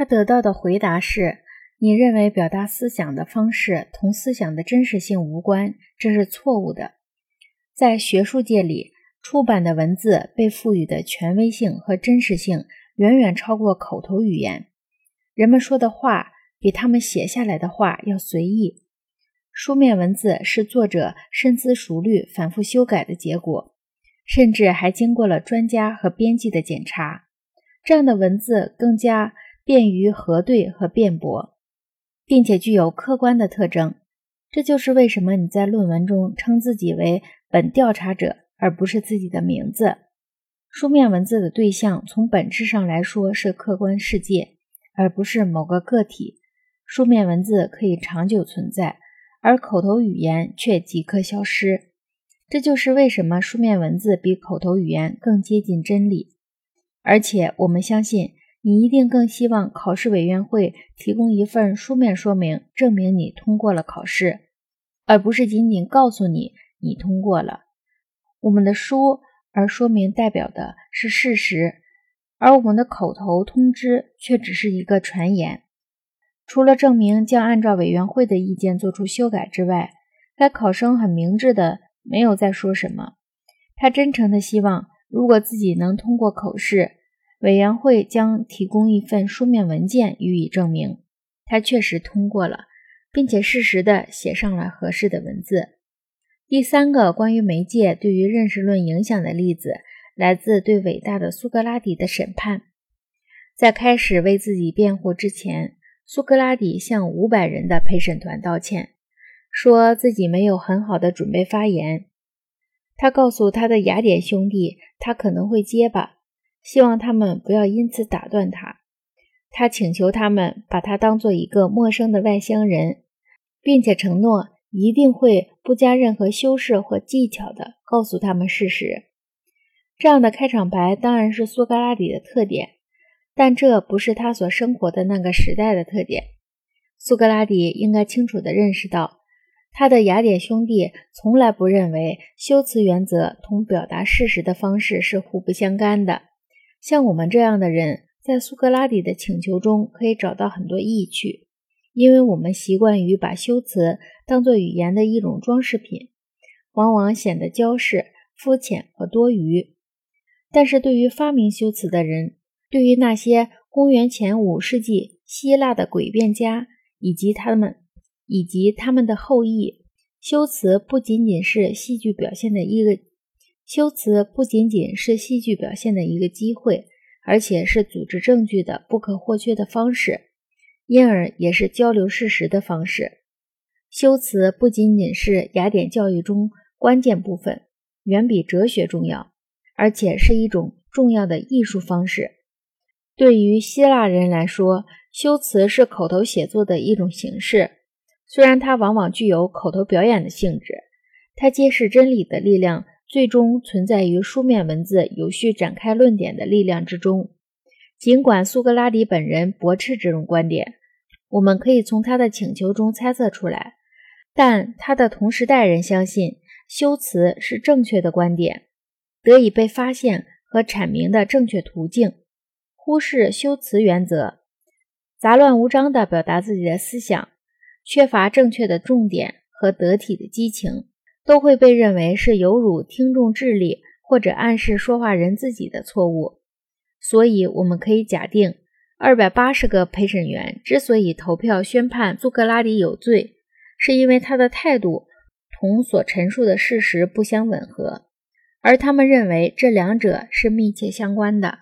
他得到的回答是：你认为表达思想的方式同思想的真实性无关，这是错误的。在学术界里，出版的文字被赋予的权威性和真实性远远超过口头语言。人们说的话比他们写下来的话要随意。书面文字是作者深思熟虑、反复修改的结果，甚至还经过了专家和编辑的检查。这样的文字更加便于核对和辩驳，并且具有客观的特征。这就是为什么你在论文中称自己为本调查者，而不是自己的名字。书面文字的对象从本质上来说是客观世界，而不是某个个体。书面文字可以长久存在。而口头语言却即刻消失，这就是为什么书面文字比口头语言更接近真理。而且，我们相信你一定更希望考试委员会提供一份书面说明，证明你通过了考试，而不是仅仅告诉你你通过了。我们的书而说明代表的是事实，而我们的口头通知却只是一个传言。除了证明将按照委员会的意见做出修改之外，该考生很明智的没有再说什么。他真诚的希望，如果自己能通过口试，委员会将提供一份书面文件予以证明，他确实通过了，并且适时的写上了合适的文字。第三个关于媒介对于认识论影响的例子，来自对伟大的苏格拉底的审判。在开始为自己辩护之前。苏格拉底向五百人的陪审团道歉，说自己没有很好的准备发言。他告诉他的雅典兄弟，他可能会结巴，希望他们不要因此打断他。他请求他们把他当做一个陌生的外乡人，并且承诺一定会不加任何修饰或技巧地告诉他们事实。这样的开场白当然是苏格拉底的特点。但这不是他所生活的那个时代的特点。苏格拉底应该清楚地认识到，他的雅典兄弟从来不认为修辞原则同表达事实的方式是互不相干的。像我们这样的人，在苏格拉底的请求中可以找到很多意趣，因为我们习惯于把修辞当作语言的一种装饰品，往往显得娇饰、肤浅和多余。但是对于发明修辞的人，对于那些公元前五世纪希腊的诡辩家以及他们以及他们的后裔，修辞不仅仅是戏剧表现的一个修辞不仅仅是戏剧表现的一个机会，而且是组织证据的不可或缺的方式，因而也是交流事实的方式。修辞不仅仅是雅典教育中关键部分，远比哲学重要，而且是一种重要的艺术方式。对于希腊人来说，修辞是口头写作的一种形式。虽然它往往具有口头表演的性质，它揭示真理的力量最终存在于书面文字有序展开论点的力量之中。尽管苏格拉底本人驳斥这种观点，我们可以从他的请求中猜测出来，但他的同时代人相信修辞是正确的观点，得以被发现和阐明的正确途径。忽视修辞原则，杂乱无章地表达自己的思想，缺乏正确的重点和得体的激情，都会被认为是有辱听众智力或者暗示说话人自己的错误。所以，我们可以假定，二百八十个陪审员之所以投票宣判苏格拉底有罪，是因为他的态度同所陈述的事实不相吻合，而他们认为这两者是密切相关的。